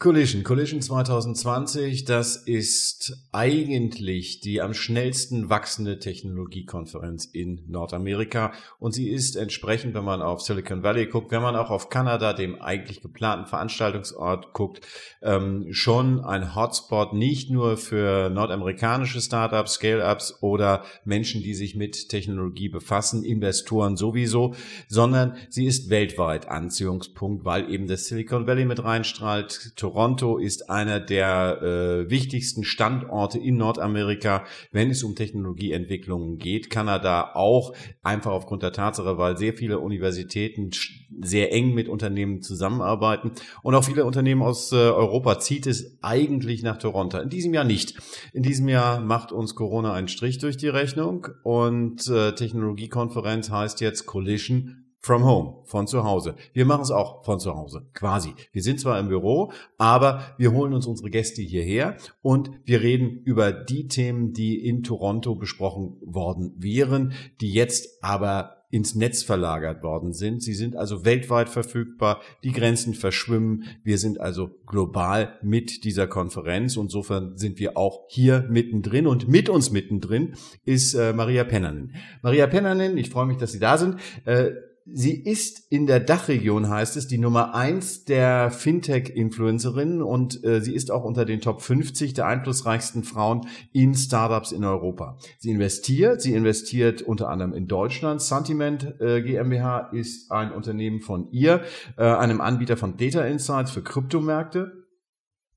Collision, Collision 2020, das ist eigentlich die am schnellsten wachsende Technologiekonferenz in Nordamerika. Und sie ist entsprechend, wenn man auf Silicon Valley guckt, wenn man auch auf Kanada, dem eigentlich geplanten Veranstaltungsort guckt, ähm, schon ein Hotspot nicht nur für nordamerikanische Startups, Scale-ups oder Menschen, die sich mit Technologie befassen, Investoren sowieso, sondern sie ist weltweit Anziehungspunkt, weil eben das Silicon Valley mit reinstrahlt Toronto ist einer der äh, wichtigsten Standorte in Nordamerika, wenn es um Technologieentwicklungen geht. Kanada auch, einfach aufgrund der Tatsache, weil sehr viele Universitäten sehr eng mit Unternehmen zusammenarbeiten und auch viele Unternehmen aus äh, Europa zieht es eigentlich nach Toronto. In diesem Jahr nicht. In diesem Jahr macht uns Corona einen Strich durch die Rechnung und äh, Technologiekonferenz heißt jetzt Collision From home, von zu Hause. Wir machen es auch von zu Hause, quasi. Wir sind zwar im Büro, aber wir holen uns unsere Gäste hierher und wir reden über die Themen, die in Toronto besprochen worden wären, die jetzt aber ins Netz verlagert worden sind. Sie sind also weltweit verfügbar, die Grenzen verschwimmen. Wir sind also global mit dieser Konferenz. Insofern sind wir auch hier mittendrin und mit uns mittendrin ist äh, Maria Pennernen. Maria Pennernen, ich freue mich, dass Sie da sind. Äh, Sie ist in der Dachregion, heißt es, die Nummer eins der Fintech-Influencerinnen und äh, sie ist auch unter den Top 50 der einflussreichsten Frauen in Startups in Europa. Sie investiert, sie investiert unter anderem in Deutschland. Sentiment äh, GmbH ist ein Unternehmen von ihr, äh, einem Anbieter von Data Insights für Kryptomärkte.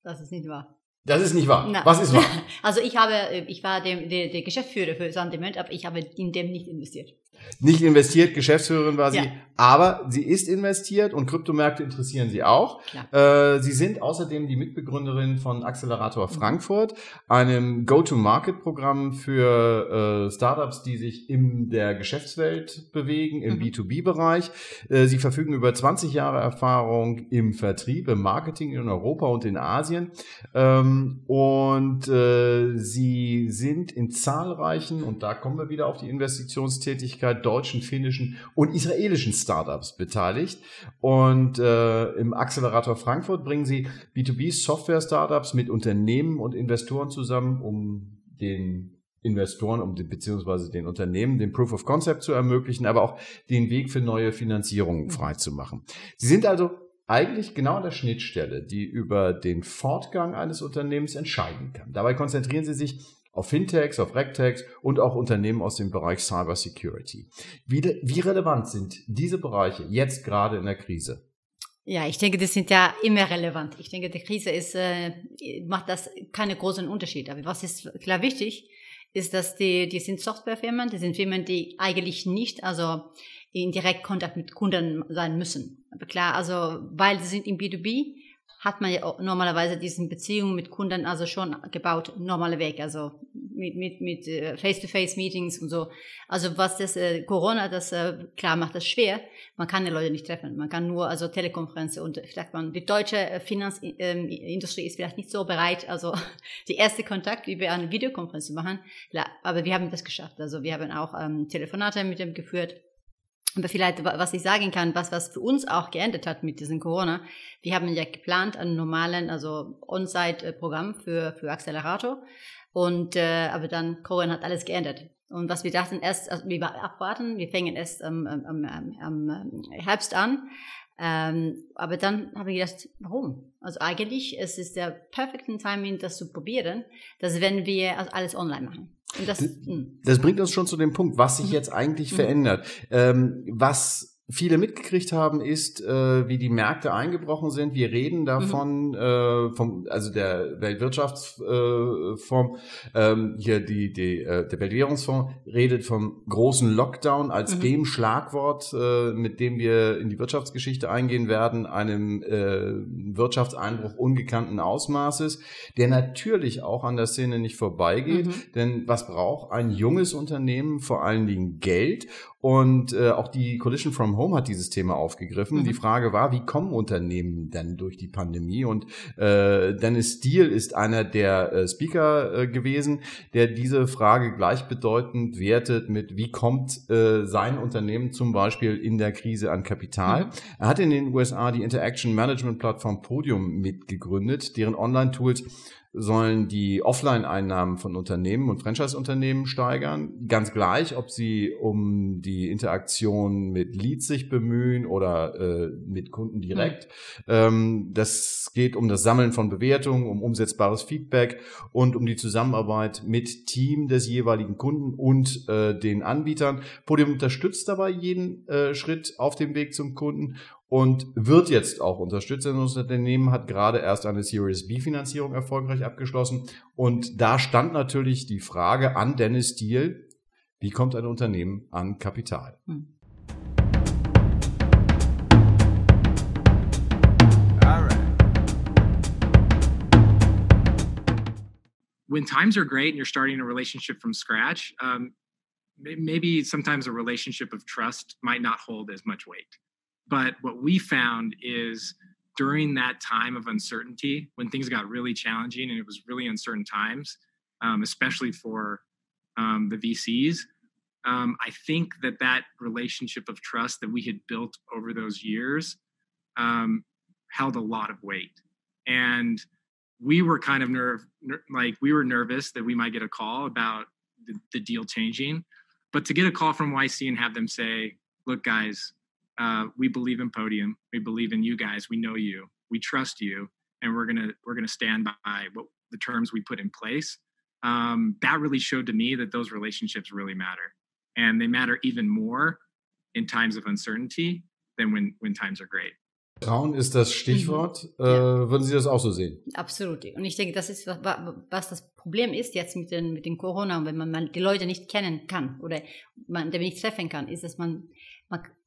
Das ist nicht wahr. Das ist nicht wahr. Na. Was ist wahr? Also ich habe, ich war der, der, der Geschäftsführer für Sentiment, aber ich habe in dem nicht investiert nicht investiert, Geschäftsführerin war sie, ja. aber sie ist investiert und Kryptomärkte interessieren sie auch. Äh, sie sind außerdem die Mitbegründerin von Accelerator mhm. Frankfurt, einem Go-to-Market-Programm für äh, Startups, die sich in der Geschäftswelt bewegen, im mhm. B2B-Bereich. Äh, sie verfügen über 20 Jahre Erfahrung im Vertrieb, im Marketing in Europa und in Asien. Ähm, und äh, sie sind in zahlreichen, und da kommen wir wieder auf die Investitionstätigkeit, deutschen, finnischen und israelischen Startups beteiligt. Und äh, im Accelerator Frankfurt bringen sie B2B-Software-Startups mit Unternehmen und Investoren zusammen, um den Investoren, um den, beziehungsweise den Unternehmen den Proof of Concept zu ermöglichen, aber auch den Weg für neue Finanzierungen mhm. freizumachen. Sie sind also eigentlich genau an der Schnittstelle, die über den Fortgang eines Unternehmens entscheiden kann. Dabei konzentrieren sie sich auf Fintechs, auf Regtechs und auch Unternehmen aus dem Bereich Cyber Security. Wie, wie relevant sind diese Bereiche jetzt gerade in der Krise? Ja, ich denke, das sind ja immer relevant. Ich denke, die Krise ist, äh, macht das keine großen Unterschiede. Aber was ist klar wichtig, ist, dass die, die sind Softwarefirmen, die sind Firmen, die eigentlich nicht, also in Direktkontakt mit Kunden sein müssen. Aber klar, also, weil sie sind im B2B, hat man ja normalerweise diesen Beziehungen mit Kunden also schon gebaut, normale Weg, also mit, mit, mit äh, Face-to-Face-Meetings und so. Also was das äh, Corona, das äh, klar macht das schwer. Man kann die Leute nicht treffen. Man kann nur also Telekonferenzen und vielleicht man, die deutsche äh, Finanzindustrie ähm, ist vielleicht nicht so bereit, also die erste Kontakt über eine Videokonferenz zu machen. Aber wir haben das geschafft. Also wir haben auch ähm, Telefonate mit dem geführt aber vielleicht, was ich sagen kann, was, was für uns auch geändert hat mit diesem Corona, wir haben ja geplant einen normalen, also On-Site-Programm für, für Accelerator. Und, äh, aber dann Corona hat alles geändert. Und was wir dachten erst, also wir abwarten, wir fängen erst am, am, am, am Herbst an. Ähm, aber dann habe ich gedacht, warum? Also eigentlich es ist der perfekte Timing, das zu probieren, dass wenn wir also alles online machen. Das, hm. das, bringt uns schon zu dem Punkt, was sich mhm. jetzt eigentlich mhm. verändert. Ähm, was viele mitgekriegt haben, ist, äh, wie die Märkte eingebrochen sind. Wir reden davon, mhm. äh, vom, also der Weltwirtschaftsfonds, äh, ähm, hier die, die, äh, der Weltwährungsfonds redet vom großen Lockdown als mhm. dem Schlagwort, äh, mit dem wir in die Wirtschaftsgeschichte eingehen werden, einem äh, Wirtschaftseinbruch ungekannten Ausmaßes, der natürlich auch an der Szene nicht vorbeigeht. Mhm. Denn was braucht ein junges Unternehmen? Vor allen Dingen Geld Und äh, auch die Collision from Home hat dieses Thema aufgegriffen. Mhm. Die Frage war, wie kommen Unternehmen denn durch die Pandemie? Und äh, Dennis Steele ist einer der äh, Speaker äh, gewesen, der diese Frage gleichbedeutend wertet mit, wie kommt äh, sein Unternehmen zum Beispiel in der Krise an Kapital? Mhm. Er hat in den USA die Interaction Management Plattform Podium mitgegründet, deren Online-Tools sollen die Offline-Einnahmen von Unternehmen und Franchise-Unternehmen steigern. Ganz gleich, ob sie um die Interaktion mit Leads sich bemühen oder äh, mit Kunden direkt. Mhm. Ähm, das geht um das Sammeln von Bewertungen, um umsetzbares Feedback und um die Zusammenarbeit mit Team des jeweiligen Kunden und äh, den Anbietern. Podium unterstützt dabei jeden äh, Schritt auf dem Weg zum Kunden und wird jetzt auch unterstützt. Denn das Unternehmen hat gerade erst eine Series B Finanzierung erfolgreich abgeschlossen. Und da stand natürlich die Frage an Dennis Thiel, wie kommt ein Unternehmen an Kapital? Hm. When times are great and you're starting a relationship from scratch, um, maybe sometimes a relationship of trust might not hold as much weight. But what we found is during that time of uncertainty, when things got really challenging and it was really uncertain times, um, especially for um, the VCs, um, I think that that relationship of trust that we had built over those years um, held a lot of weight. And we were kind of nerve, ner- like we were nervous that we might get a call about the, the deal changing. But to get a call from YC and have them say, look, guys, uh, we believe in Podium. We believe in you guys. We know you. We trust you, and we're gonna we're gonna stand by what the terms we put in place. Um, that really showed to me that those relationships really matter, and they matter even more in times of uncertainty than when when times are great. Trauen ist das Stichwort. Mhm. Äh, ja. würden Sie das auch so sehen? Absolut. Und ich denke, das ist, was das Problem ist jetzt mit den, mit den Corona, wenn man die Leute nicht kennen kann oder man die nicht treffen kann, ist, dass man man,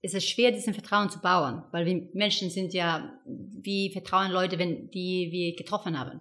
es ist schwer, diesen Vertrauen zu bauen, weil wir Menschen sind ja, wie vertrauen Leute, wenn die wir getroffen haben.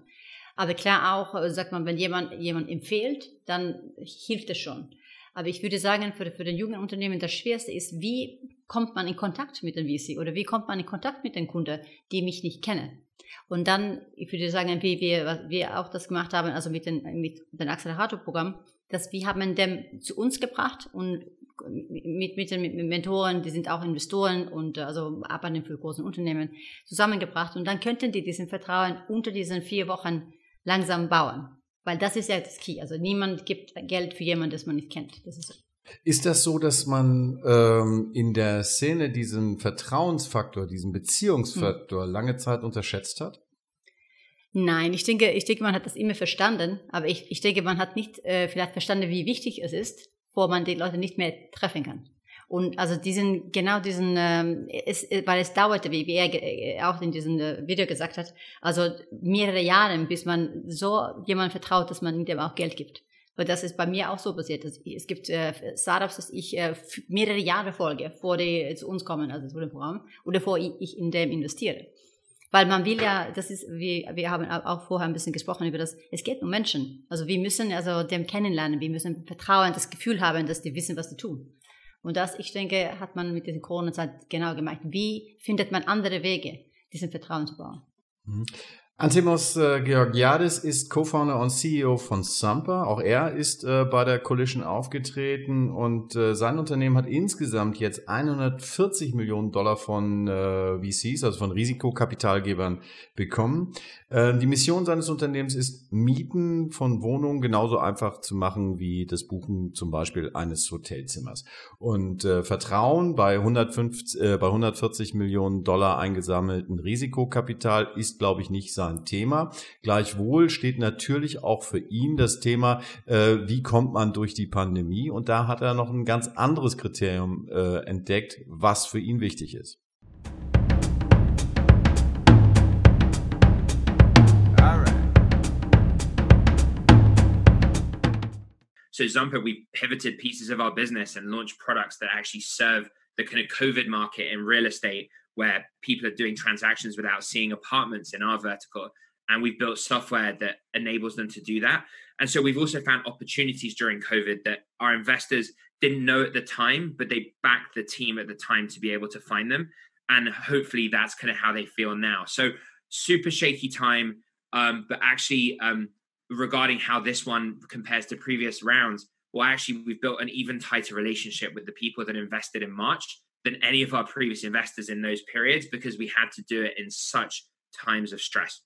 Aber klar auch, äh, sagt man, wenn jemand jemand empfiehlt, dann hilft es schon. Aber ich würde sagen, für, für den jungen Unternehmen das Schwerste ist, wie kommt man in Kontakt mit den VC oder wie kommt man in Kontakt mit den Kunden, die mich nicht kennen. Und dann, ich würde sagen, wie wir, wir auch das gemacht haben, also mit, den, mit dem Accelerator-Programm, dass wir haben dem zu uns gebracht und mit, mit den Mentoren, die sind auch Investoren und äh, also arbeiten für große Unternehmen zusammengebracht und dann könnten die diesen Vertrauen unter diesen vier Wochen langsam bauen. Weil das ist ja das Key. Also niemand gibt Geld für jemanden, das man nicht kennt. Das ist ist das so, dass man ähm, in der Szene diesen Vertrauensfaktor, diesen Beziehungsfaktor hm. lange Zeit unterschätzt hat? Nein, ich denke, ich denke, man hat das immer verstanden, aber ich, ich denke, man hat nicht äh, vielleicht verstanden, wie wichtig es ist, wo man die Leute nicht mehr treffen kann. Und also diesen, genau diesen, ähm, es, weil es dauerte, wie, er äh, auch in diesem äh, Video gesagt hat, also mehrere Jahre, bis man so jemand vertraut, dass man dem auch Geld gibt. Und das ist bei mir auch so passiert. Es gibt äh, Startups, dass ich äh, mehrere Jahre folge, vor die zu uns kommen, also zu dem Programm, oder bevor ich in dem investiere. Weil man will ja, das ist, wir, wir haben auch vorher ein bisschen gesprochen über das, es geht um Menschen. Also wir müssen also dem kennenlernen, wir müssen Vertrauen, das Gefühl haben, dass die wissen, was sie tun. Und das, ich denke, hat man mit dieser Corona-Zeit genau gemacht. Wie findet man andere Wege, diesen Vertrauen zu bauen? Antimos äh, Georgiadis ist Co-Founder und CEO von Sumper. Auch er ist äh, bei der Collision aufgetreten und äh, sein Unternehmen hat insgesamt jetzt 140 Millionen Dollar von äh, VCs, also von Risikokapitalgebern, bekommen. Äh, die Mission seines Unternehmens ist, Mieten von Wohnungen genauso einfach zu machen wie das Buchen zum Beispiel eines Hotelzimmers. Und äh, Vertrauen bei, 150, äh, bei 140 Millionen Dollar eingesammelten Risikokapital ist, glaube ich, nicht sein ein Thema. Gleichwohl steht natürlich auch für ihn das Thema, äh, wie kommt man durch die Pandemie? Und da hat er noch ein ganz anderes Kriterium äh, entdeckt, was für ihn wichtig ist. So Zumper, we pivoted pieces of our business and launched products that actually serve the kind of COVID market in real estate where people are doing transactions without seeing apartments in our vertical. And we've built software that enables them to do that. And so we've also found opportunities during COVID that our investors didn't know at the time, but they backed the team at the time to be able to find them. And hopefully that's kind of how they feel now. So super shaky time. Um, but actually, um, regarding how this one compares to previous rounds, well, actually, we've built an even tighter relationship with the people that invested in March than any of our previous investors in those periods because we had to do it in such times of stress.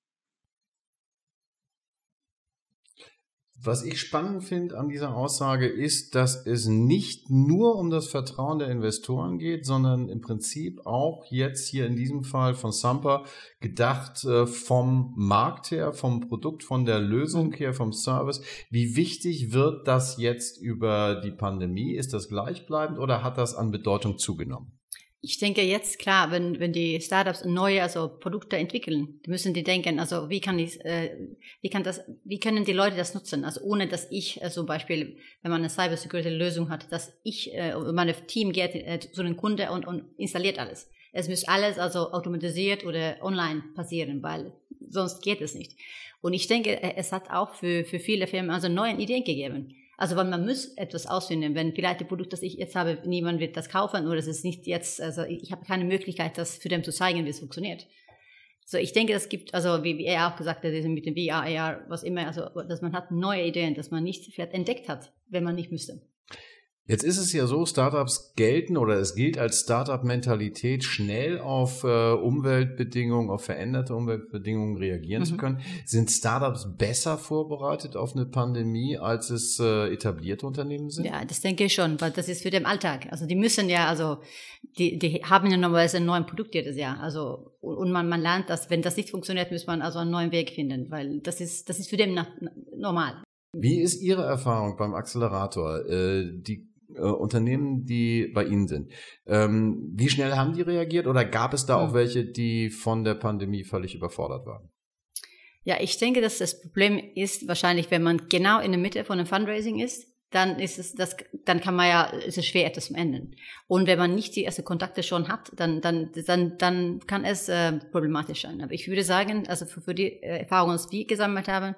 Was ich spannend finde an dieser Aussage ist, dass es nicht nur um das Vertrauen der Investoren geht, sondern im Prinzip auch jetzt hier in diesem Fall von Sampa gedacht äh, vom Markt her, vom Produkt, von der Lösung mhm. her, vom Service. Wie wichtig wird das jetzt über die Pandemie? Ist das gleichbleibend oder hat das an Bedeutung zugenommen? Ich denke jetzt klar, wenn, wenn die Startups neue also Produkte entwickeln, müssen die denken, also wie kann ich, äh, wie kann das, wie können die Leute das nutzen? Also ohne dass ich äh, zum Beispiel, wenn man eine Cybersecurity Lösung hat, dass ich, äh, meine Team geht äh, zu den Kunden und, und installiert alles. Es muss alles also automatisiert oder online passieren, weil sonst geht es nicht. Und ich denke, äh, es hat auch für, für viele Firmen also neue Ideen gegeben. Also weil man muss etwas ausfinden. Wenn vielleicht die Produkt, das ich jetzt habe, niemand wird das kaufen oder es ist nicht jetzt, also ich habe keine Möglichkeit, das für dem zu zeigen, wie es funktioniert. So, ich denke, es gibt, also wie, wie er auch gesagt hat, mit dem VR, AR, was immer, also dass man hat neue Ideen, dass man nicht vielleicht entdeckt hat, wenn man nicht müsste. Jetzt ist es ja so, Startups gelten oder es gilt als Startup-Mentalität, schnell auf äh, Umweltbedingungen, auf veränderte Umweltbedingungen reagieren mhm. zu können. Sind Startups besser vorbereitet auf eine Pandemie, als es äh, etablierte Unternehmen sind? Ja, das denke ich schon, weil das ist für den Alltag. Also die müssen ja, also die, die haben ja normalerweise ein neues Produkt jedes Jahr. Also und man, man lernt, dass wenn das nicht funktioniert, muss man also einen neuen Weg finden, weil das ist das ist für den normal. Wie ist Ihre Erfahrung beim Accelerator? Äh, die äh, Unternehmen, die bei Ihnen sind. Ähm, wie schnell haben die reagiert oder gab es da auch hm. welche, die von der Pandemie völlig überfordert waren? Ja, ich denke, dass das Problem ist wahrscheinlich, wenn man genau in der Mitte von einem Fundraising ist, dann ist es das, dann kann man ja, ist es schwer, etwas zu ändern. Und wenn man nicht die ersten Kontakte schon hat, dann, dann, dann, dann kann es äh, problematisch sein. Aber ich würde sagen, also für, für die äh, Erfahrungen, die wir gesammelt haben,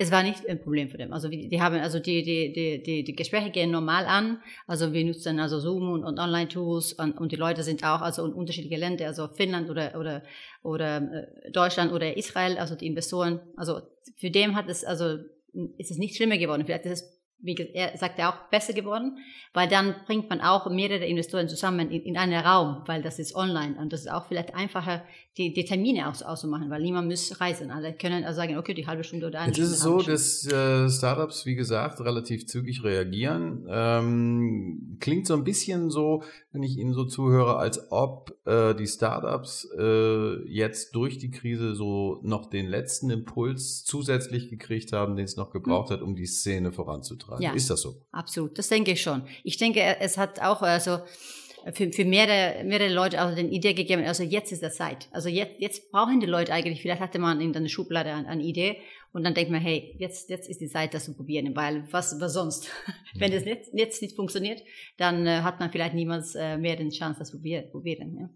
es war nicht ein Problem für den. Also die, die haben, also die, die, die, die, die Gespräche gehen normal an. Also wir nutzen also Zoom und, und Online-Tools und, und die Leute sind auch also in unterschiedliche Länder, also Finnland oder oder oder äh, Deutschland oder Israel, also die Investoren. Also für den hat es also ist es nicht schlimmer geworden. Vielleicht ist es wie er sagt ja auch besser geworden, weil dann bringt man auch mehrere Investoren zusammen in, in einen Raum, weil das ist online und das ist auch vielleicht einfacher, die, die Termine aus, auszumachen, weil niemand muss reisen. Alle können also sagen, okay, die halbe Stunde oder eine Jetzt ist es so, dass äh, Startups, wie gesagt, relativ zügig reagieren. Ähm, klingt so ein bisschen so, wenn ich Ihnen so zuhöre, als ob äh, die Startups äh, jetzt durch die Krise so noch den letzten Impuls zusätzlich gekriegt haben, den es noch gebraucht hm. hat, um die Szene voranzutreiben beitragen. Ja, ist das so? Absolut, das denke ich schon. Ich denke, es hat auch also für, für mehrere, mehrere Leute also den Idee gegeben, also jetzt ist der Zeit. Also jetzt, jetzt brauchen die Leute eigentlich, vielleicht hatte man in der Schublade eine, eine Idee und dann denkt man, hey, jetzt, jetzt ist die Zeit, das zu probieren, weil was, was sonst? Wenn das jetzt, jetzt nicht funktioniert, dann äh, hat man vielleicht niemals äh, mehr den Chance, das zu probieren. Ja.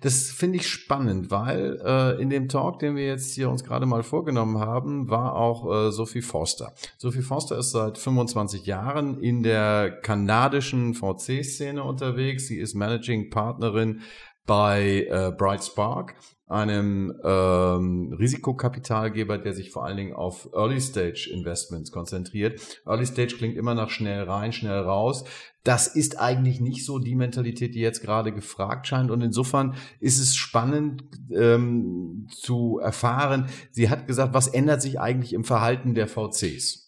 Das finde ich spannend, weil äh, in dem Talk, den wir jetzt hier uns gerade mal vorgenommen haben, war auch äh, Sophie Forster. Sophie Forster ist seit 25 Jahren in der kanadischen VC-Szene unterwegs. Sie ist Managing Partnerin bei äh, Bright Spark, einem ähm, Risikokapitalgeber, der sich vor allen Dingen auf Early Stage Investments konzentriert. Early Stage klingt immer nach schnell rein, schnell raus. Das ist eigentlich nicht so die Mentalität, die jetzt gerade gefragt scheint. Und insofern ist es spannend ähm, zu erfahren. Sie hat gesagt, was ändert sich eigentlich im Verhalten der VCs?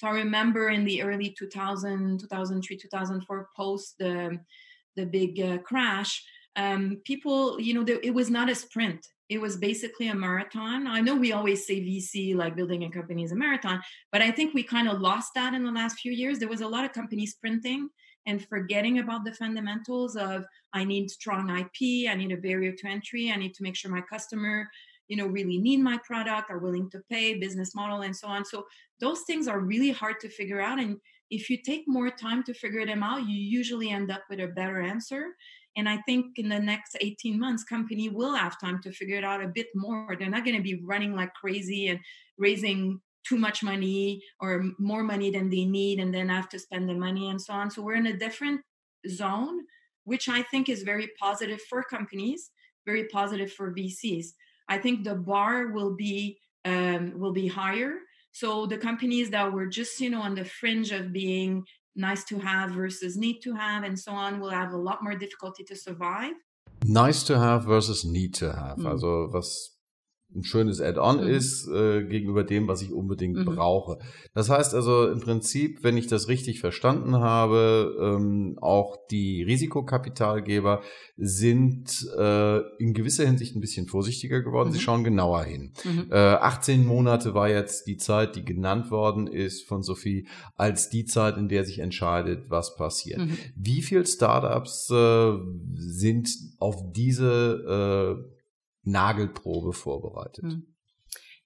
So I remember in the early 2000, 2003, 2004, post the the big uh, crash, um, people, you know, there, it was not a sprint. It was basically a marathon. I know we always say VC, like building a company is a marathon, but I think we kind of lost that in the last few years. There was a lot of companies sprinting and forgetting about the fundamentals of I need strong IP, I need a barrier to entry, I need to make sure my customer you know really need my product are willing to pay business model and so on so those things are really hard to figure out and if you take more time to figure them out you usually end up with a better answer And I think in the next 18 months, company will have time to figure it out a bit more. They're not going to be running like crazy and raising too much money or more money than they need and then have to spend the money and so on. So we're in a different zone, which I think is very positive for companies, very positive for VCs. I think the bar will be um, will be higher. So the companies that were just you know on the fringe of being nice to have versus need to have and so on will have a lot more difficulty to survive. Nice to have versus need to have. Mhm. Also was ein schönes Add-on mhm. ist äh, gegenüber dem, was ich unbedingt mhm. brauche. Das heißt also im Prinzip, wenn ich das richtig verstanden habe, ähm, auch die Risikokapitalgeber sind äh, in gewisser Hinsicht ein bisschen vorsichtiger geworden. Mhm. Sie schauen genauer hin. Mhm. Äh, 18 Monate war jetzt die Zeit, die genannt worden ist von Sophie, als die Zeit, in der sich entscheidet, was passiert. Mhm. Wie viele Startups äh, sind auf diese äh, Nagelprobe vorbereitet? Hm.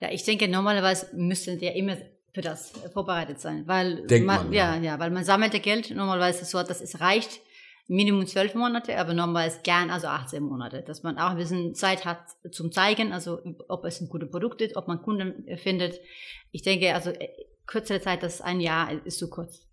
Ja, ich denke, normalerweise müssen die ja immer für das vorbereitet sein, weil Denkt man, man ja. ja, ja, weil man sammelt Geld normalerweise so, dass es reicht, Minimum zwölf Monate, aber normalerweise gern also 18 Monate, dass man auch ein bisschen Zeit hat zum zeigen, also ob es ein gutes Produkt ist, ob man Kunden findet. Ich denke, also äh, kürzere Zeit, das ein Jahr ist zu kurz.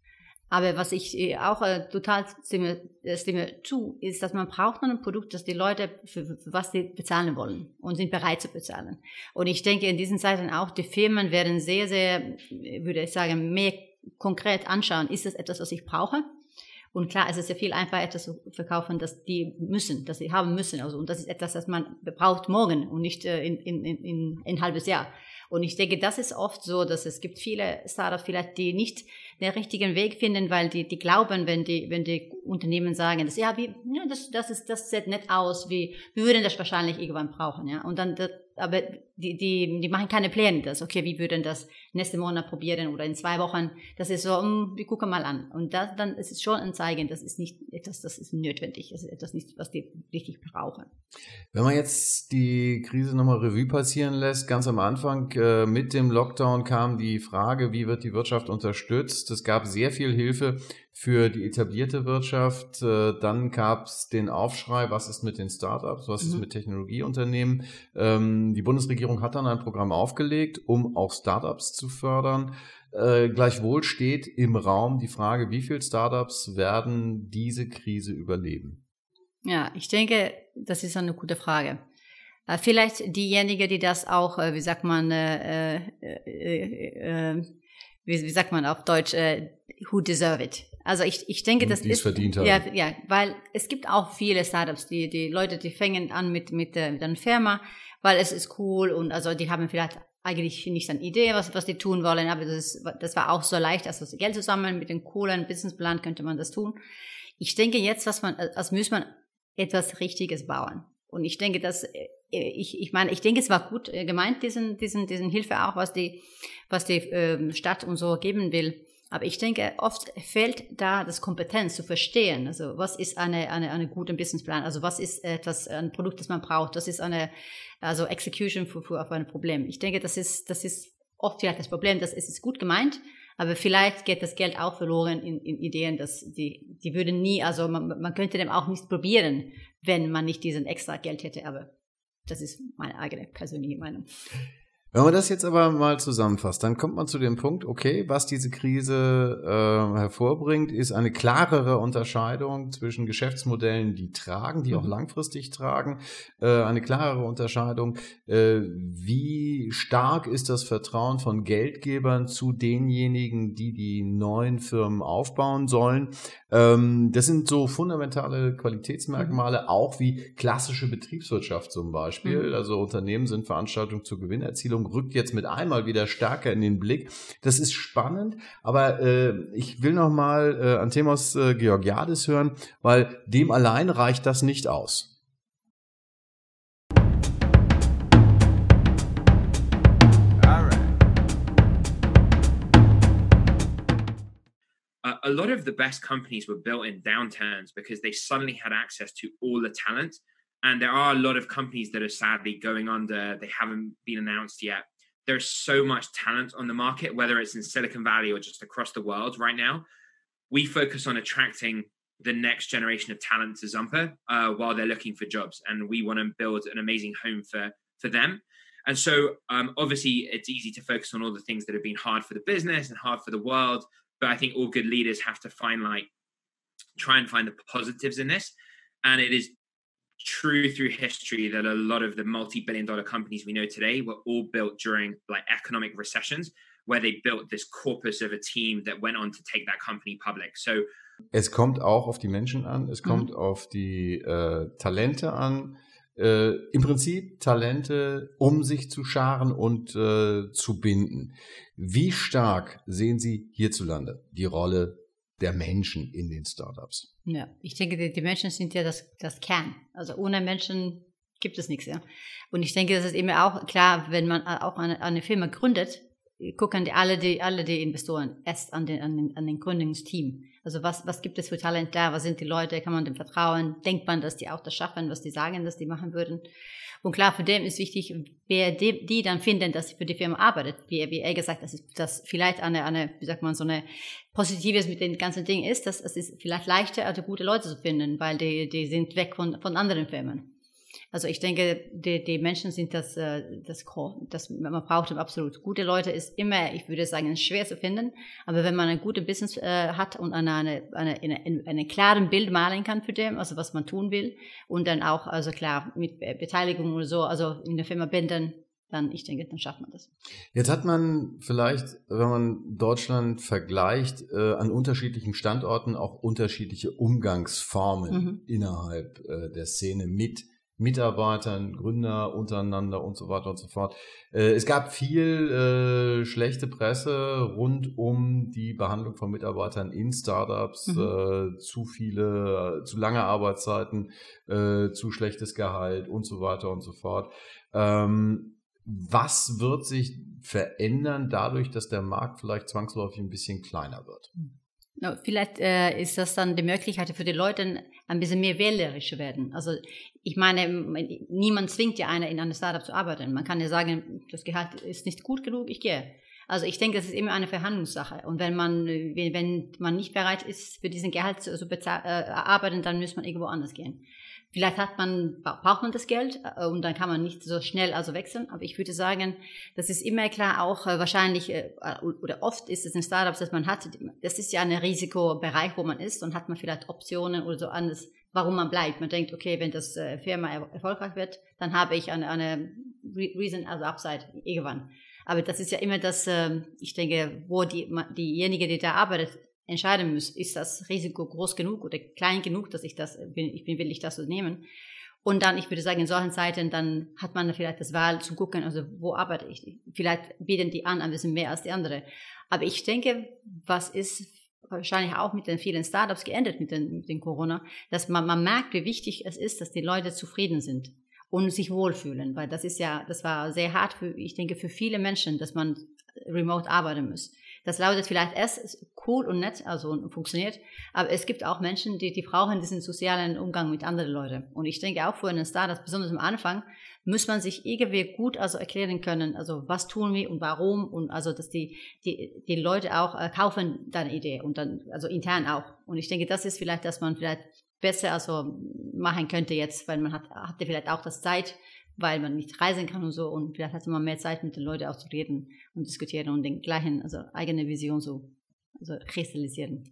Aber was ich äh, auch äh, total stimme, äh, stimme zu, ist, dass man braucht ein Produkt, das die Leute für, für was sie bezahlen wollen und sind bereit zu bezahlen. Und ich denke, in diesen Zeiten auch, die Firmen werden sehr, sehr, würde ich sagen, mehr konkret anschauen, ist das etwas, was ich brauche? Und klar, es ist ja viel einfacher, etwas zu verkaufen, das die müssen, das sie haben müssen. Also, und das ist etwas, das man braucht morgen und nicht äh, in, in, in, in ein halbes Jahr. Und ich denke, das ist oft so, dass es gibt viele Startups vielleicht, die nicht den richtigen Weg finden, weil die, die glauben, wenn die, wenn die Unternehmen sagen, dass, ja, wie, ja, das, das ist, das sieht nicht aus, wie, wir würden das wahrscheinlich irgendwann brauchen, ja. Und dann, das, aber die, die, die machen keine Pläne, das, okay, wie würden das nächste Monat probieren oder in zwei Wochen. Das ist so, um, wir gucken mal an. Und das, dann ist es schon ein Zeigen, das ist nicht etwas, das ist notwendig, das ist etwas nicht, was die richtig brauchen. Wenn man jetzt die Krise nochmal Revue passieren lässt, ganz am Anfang äh, mit dem Lockdown kam die Frage, wie wird die Wirtschaft unterstützt? Es gab sehr viel Hilfe für die etablierte Wirtschaft. Äh, dann gab es den Aufschrei, was ist mit den Startups, was mhm. ist mit Technologieunternehmen. Ähm, die Bundesregierung hat dann ein Programm aufgelegt, um auch Startups zu fördern. Äh, gleichwohl steht im Raum die Frage, wie viele Startups werden diese Krise überleben? Ja, ich denke, das ist eine gute Frage. Äh, vielleicht diejenigen, die das auch, wie sagt man, äh, äh, äh, wie, wie sagt man auf Deutsch, who deserve it. Also ich, ich denke, das ist verdient haben. ja ja, weil es gibt auch viele Startups, die die Leute, die fangen an mit mit, äh, mit einer Firma, weil es ist cool und also die haben vielleicht eigentlich nicht eine Idee, was was die tun wollen, aber das ist, das war auch so leicht, also das Geld zusammen mit dem coolen Businessplan könnte man das tun. Ich denke jetzt, was man als muss man etwas Richtiges bauen. Und ich denke, dass äh, ich, ich meine, ich denke, es war gut äh, gemeint, diesen, diesen, diesen Hilfe auch, was die, was die ähm, Stadt und so geben will. Aber ich denke, oft fehlt da das Kompetenz zu verstehen. Also was ist eine, eine, eine gute Businessplan? Also was ist etwas, ein Produkt, das man braucht? Das ist eine, also Execution für, für auf ein Problem. Ich denke, das ist, das ist oft vielleicht das Problem, dass es ist gut gemeint, aber vielleicht geht das Geld auch verloren in, in Ideen, dass die, die würden nie, also man, man könnte dem auch nicht probieren, wenn man nicht diesen extra Geld hätte. Aber das ist meine eigene persönliche Meinung. Wenn man das jetzt aber mal zusammenfasst, dann kommt man zu dem Punkt, okay, was diese Krise äh, hervorbringt, ist eine klarere Unterscheidung zwischen Geschäftsmodellen, die tragen, die mhm. auch langfristig tragen, äh, eine klarere Unterscheidung, äh, wie stark ist das Vertrauen von Geldgebern zu denjenigen, die die neuen Firmen aufbauen sollen. Ähm, das sind so fundamentale Qualitätsmerkmale, mhm. auch wie klassische Betriebswirtschaft zum Beispiel. Mhm. Also Unternehmen sind Veranstaltungen zur Gewinnerzielung Entwicklung rückt jetzt mit einmal wieder stärker in den Blick. Das ist spannend, aber äh, ich will noch mal äh, Anthemos äh, Georgiadis hören, weil dem allein reicht das nicht aus. a lot of the best companies were built in downturns because they suddenly had access to all the talent And there are a lot of companies that are sadly going under. They haven't been announced yet. There's so much talent on the market, whether it's in Silicon Valley or just across the world right now. We focus on attracting the next generation of talent to Zumper uh, while they're looking for jobs, and we want to build an amazing home for for them. And so, um, obviously, it's easy to focus on all the things that have been hard for the business and hard for the world. But I think all good leaders have to find like try and find the positives in this. And it is true through history that a lot of the multi-billion dollar companies we know today were all built during like economic recessions where they built this corpus of a team that went on to take that company public. So es kommt auch auf die Menschen an, es kommt mhm. auf die äh, Talente an. Äh, Im Prinzip Talente, um sich zu scharen und äh, zu binden. Wie stark sehen Sie hierzulande die Rolle der Menschen in den Startups? Ja, ich denke, die, Menschen sind ja das, das Kern. Also ohne Menschen gibt es nichts, ja. Und ich denke, das ist eben auch klar, wenn man auch eine, eine Firma gründet, gucken die alle die alle die Investoren erst an den an den, an den Gründungsteam. Also was was gibt es für Talent da? Was sind die Leute? Kann man dem vertrauen? Denkt man, dass die auch das schaffen, was die sagen, dass die machen würden? Und klar, für dem ist wichtig, wer die, die dann finden, dass sie für die Firma arbeitet. Wie, wie er gesagt, dass das vielleicht eine eine wie sagt man so eine Positives mit den ganzen Dingen ist, dass es ist vielleicht leichter, also gute Leute zu finden, weil die die sind weg von von anderen Firmen. Also ich denke, die, die Menschen sind das, äh, das Core. Das, man braucht absolut gute Leute, ist immer, ich würde sagen, schwer zu finden. Aber wenn man ein gutes Business äh, hat und eine, eine, eine, eine, eine klaren Bild malen kann für dem, also was man tun will, und dann auch, also klar, mit Beteiligung oder so, also in der Firma binden, dann, ich denke, dann schafft man das. Jetzt hat man vielleicht, wenn man Deutschland vergleicht, äh, an unterschiedlichen Standorten auch unterschiedliche Umgangsformen mhm. innerhalb äh, der Szene mit Mitarbeitern, Gründer untereinander und so weiter und so fort. Äh, es gab viel äh, schlechte Presse rund um die Behandlung von Mitarbeitern in Startups, mhm. äh, zu viele, zu lange Arbeitszeiten, äh, zu schlechtes Gehalt und so weiter und so fort. Ähm, was wird sich verändern dadurch, dass der Markt vielleicht zwangsläufig ein bisschen kleiner wird? Mhm. Vielleicht äh, ist das dann die Möglichkeit für die Leute, ein bisschen mehr wählerisch zu werden. Also ich meine, niemand zwingt ja einer in einem Startup zu arbeiten. Man kann ja sagen, das Gehalt ist nicht gut genug, ich gehe. Also ich denke, das ist immer eine Verhandlungssache. Und wenn man, wenn man nicht bereit ist, für diesen Gehalt zu, zu äh, arbeiten, dann muss man irgendwo anders gehen. Vielleicht hat man, braucht man das Geld äh, und dann kann man nicht so schnell also wechseln. Aber ich würde sagen, das ist immer klar auch äh, wahrscheinlich äh, oder oft ist es in Startups, dass man hat, das ist ja ein Risikobereich, wo man ist und hat man vielleicht Optionen oder so anders, warum man bleibt. Man denkt, okay, wenn das Firma erfolgreich wird, dann habe ich eine, eine Reason, also Upside irgendwann. Aber das ist ja immer das, ähm, ich denke, wo die, diejenige, die da arbeitet, entscheiden muss, ist das Risiko groß genug oder klein genug, dass ich das, ich bin willig, das zu nehmen. Und dann, ich würde sagen, in solchen Zeiten, dann hat man vielleicht das Wahl zu gucken, also wo arbeite ich? Vielleicht bieten die an ein bisschen mehr als die andere. Aber ich denke, was ist wahrscheinlich auch mit den vielen Startups geendet mit den, mit den Corona, dass man, man merkt, wie wichtig es ist, dass die Leute zufrieden sind und sich wohlfühlen, weil das ist ja, das war sehr hart für, ich denke, für viele Menschen, dass man remote arbeiten muss. Das lautet vielleicht erst cool und nett, also funktioniert, aber es gibt auch Menschen, die, die brauchen diesen sozialen Umgang mit anderen Leuten. Und ich denke auch für einen Startup, besonders am Anfang, muss man sich irgendwie gut also erklären können, also was tun wir und warum und also, dass die, die, die Leute auch äh, kaufen deine Idee und dann, also intern auch. Und ich denke, das ist vielleicht, dass man vielleicht besser also machen könnte jetzt, weil man hat, hatte vielleicht auch das Zeit, weil man nicht reisen kann und so und vielleicht hat man mehr Zeit mit den Leuten auch zu reden und diskutieren und den gleichen, also eigene Vision so also kristallisieren.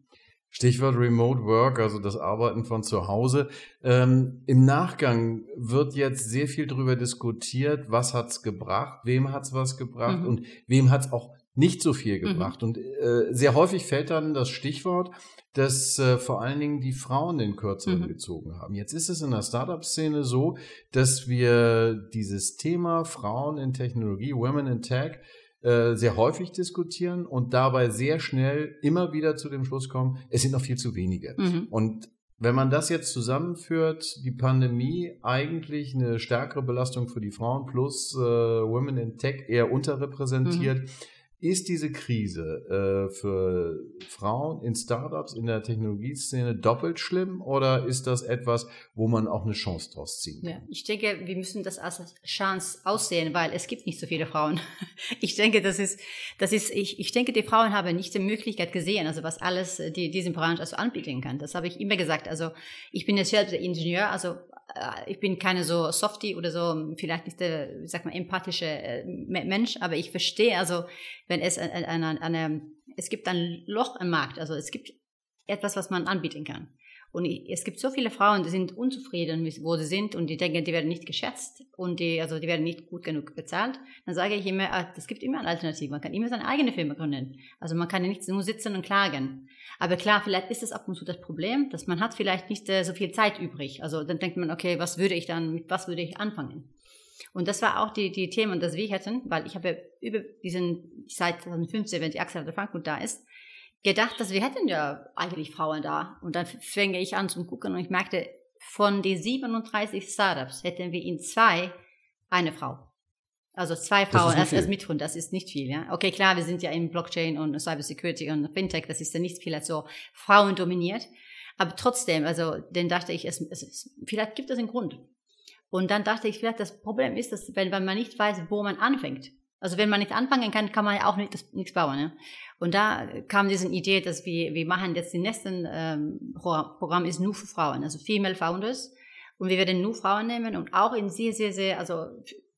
Stichwort Remote Work, also das Arbeiten von zu Hause. Ähm, Im Nachgang wird jetzt sehr viel darüber diskutiert, was hat's gebracht, wem hat's was gebracht mhm. und wem hat's auch nicht so viel mhm. gebracht. Mhm. Und äh, sehr häufig fällt dann das Stichwort, dass äh, vor allen Dingen die Frauen den Kürzeren mhm. gezogen haben. Jetzt ist es in der Startup-Szene so, dass wir dieses Thema Frauen in Technologie, Women in Tech, äh, sehr häufig diskutieren und dabei sehr schnell immer wieder zu dem Schluss kommen, es sind noch viel zu wenige. Mhm. Und wenn man das jetzt zusammenführt, die Pandemie eigentlich eine stärkere Belastung für die Frauen plus äh, Women in Tech eher unterrepräsentiert, mhm Ist diese Krise äh, für Frauen in Startups in der Technologieszene doppelt schlimm oder ist das etwas, wo man auch eine Chance draus ziehen kann? Ja, ich denke, wir müssen das als Chance aussehen, weil es gibt nicht so viele Frauen. Ich denke, das ist, das ist, ich, ich denke, die Frauen haben nicht die Möglichkeit gesehen, also was alles äh, die diesem Branche also anbieten kann. Das habe ich immer gesagt. Also ich bin ja selbst Ingenieur, also ich bin keine so Softie oder so, vielleicht nicht der, wie sagt man, empathische äh, Mensch, aber ich verstehe also, wenn es eine, eine, eine, es gibt ein Loch im Markt, also es gibt etwas, was man anbieten kann. Und es gibt so viele Frauen, die sind unzufrieden, wo sie sind und die denken, die werden nicht geschätzt und die, also die werden nicht gut genug bezahlt. Dann sage ich immer, ah, es gibt immer eine Alternative. Man kann immer seine eigene Firma gründen. Also man kann ja nicht nur sitzen und klagen. Aber klar, vielleicht ist es ab und zu das Problem, dass man hat vielleicht nicht äh, so viel Zeit übrig. Also dann denkt man, okay, was würde ich dann, mit was würde ich anfangen? Und das war auch die, die Themen, das wir hatten, weil ich habe über diesen, seit 2015, wenn die Axel der Frankfurt da ist, gedacht, dass wir hätten ja eigentlich Frauen da. Und dann fänge ich an zu gucken und ich merkte, von den 37 Startups hätten wir in zwei eine Frau. Also zwei Frauen als, als Mitgründer, das ist nicht viel, ja. Okay, klar, wir sind ja in Blockchain und Cybersecurity und Fintech, das ist ja nicht viel als so Frauen dominiert. Aber trotzdem, also, dann dachte ich, es, es, vielleicht gibt es einen Grund. Und dann dachte ich, vielleicht das Problem ist, dass wenn, wenn man nicht weiß, wo man anfängt. Also wenn man nicht anfangen kann, kann man ja auch nicht, das, nichts bauen. Ne? Und da kam diese Idee, dass wir, wir machen jetzt die nächsten ähm, Programm ist nur für Frauen, also Female Founders. Und wir werden nur Frauen nehmen und auch in sehr, sehr, sehr, also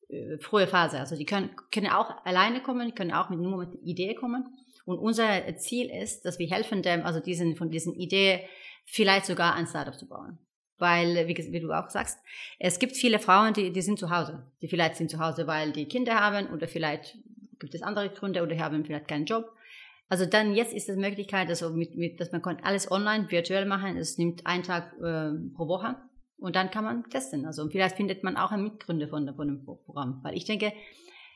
äh, frühe Phase. Also die können, können auch alleine kommen, können auch mit nur mit Idee kommen. Und unser Ziel ist, dass wir helfen dem, also diesen, von diesen Idee vielleicht sogar ein Startup zu bauen. Weil, wie, wie, du auch sagst, es gibt viele Frauen, die, die sind zu Hause. Die vielleicht sind zu Hause, weil die Kinder haben oder vielleicht gibt es andere Gründe oder haben vielleicht keinen Job. Also dann jetzt ist es Möglichkeit, also mit, mit, dass man alles online, virtuell machen. Es nimmt einen Tag äh, pro Woche und dann kann man testen. Also vielleicht findet man auch einen Mitgründer von, von dem Programm. Weil ich denke, äh,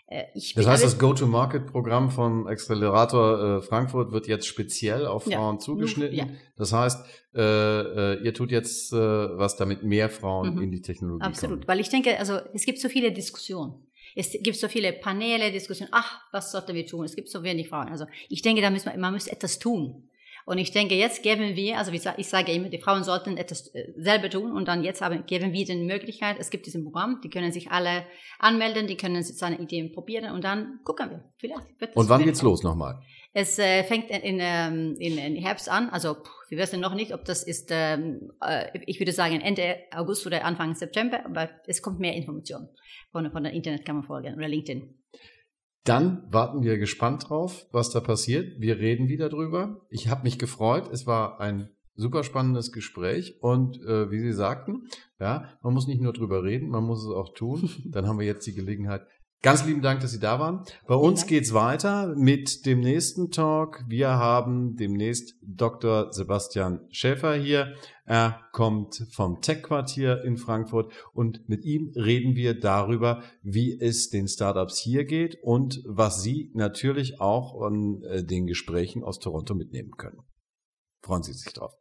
das heißt, das Go-to-Market-Programm vom Accelerator äh, Frankfurt wird jetzt speziell auf Frauen ja, zugeschnitten. Ja. Das heißt, äh, äh, ihr tut jetzt äh, was, damit mehr Frauen mhm. in die Technologie Absolut, kommen. weil ich denke, also es gibt so viele Diskussionen. Es gibt so viele Paneele, Diskussionen. Ach, was sollten wir tun? Es gibt so wenig Frauen. Also ich denke, da müssen wir, man muss etwas tun. Und ich denke, jetzt geben wir, also ich sage immer, die Frauen sollten etwas äh, selber tun und dann jetzt haben, geben wir die Möglichkeit, es gibt diesen Programm, die können sich alle anmelden, die können seine Ideen probieren und dann gucken wir. Vielleicht wird und wann geht's los nochmal? Es äh, fängt in, in, in, in Herbst an, also wir wissen noch nicht, ob das ist, ähm, äh, ich würde sagen Ende August oder Anfang September, aber es kommt mehr Informationen von, von der Internetkammer folgen oder LinkedIn. Dann warten wir gespannt drauf, was da passiert. Wir reden wieder drüber. Ich habe mich gefreut. Es war ein super spannendes Gespräch und äh, wie Sie sagten, ja, man muss nicht nur drüber reden, man muss es auch tun. Dann haben wir jetzt die Gelegenheit, Ganz lieben Dank, dass Sie da waren. Bei uns Dank. geht's weiter mit dem nächsten Talk. Wir haben demnächst Dr. Sebastian Schäfer hier. Er kommt vom Tech-Quartier in Frankfurt und mit ihm reden wir darüber, wie es den Startups hier geht und was Sie natürlich auch an äh, den Gesprächen aus Toronto mitnehmen können. Freuen Sie sich drauf.